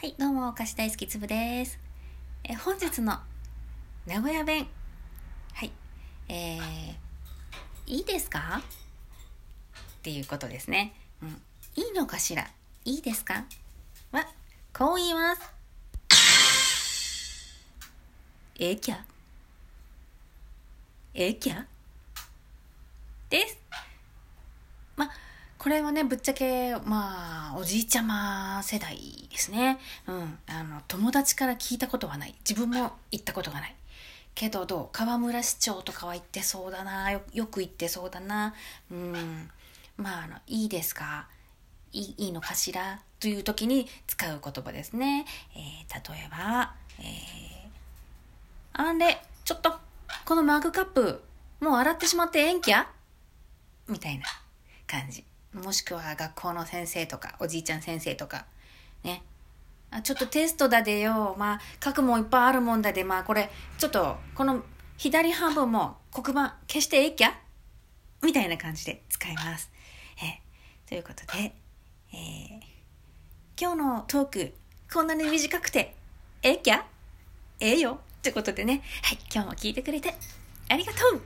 はい、どうも、お菓子大好きつぶです。え、本日の名古屋弁。はい、えー、いいですか？っていうことですね。うん。いいのかしら？いいですか？は、こう言います。ええきゃ？ええきゃ？です。ま、これはね、ぶっちゃけ、まあ、おじいちゃま世代ですね。うん。あの、友達から聞いたことはない。自分も行ったことがない。けど、どう？河村市長とかは行ってそうだな。よよく行ってそうだな。うん。まあ、あの、いいですか？いいいいのかしら？という時に使う言葉ですね。えー、例えば、えー、あんで、ちょっと、このマグカップ、もう洗ってしまってええんきゃ？みたいな感じ。もしくは学校の先生とか、おじいちゃん先生とか、ね。あちょっとテストだでよ。まあ、書くもんいっぱいあるもんだで、まあこれ、ちょっと、この左半分も黒板消してええきゃ？みたいな感じで使います。えということで、えー、今日のトーク、こんなに短くて、ええきゃ？ええよ。ってことでね、はい、今日も聞いてくれて、ありがとう。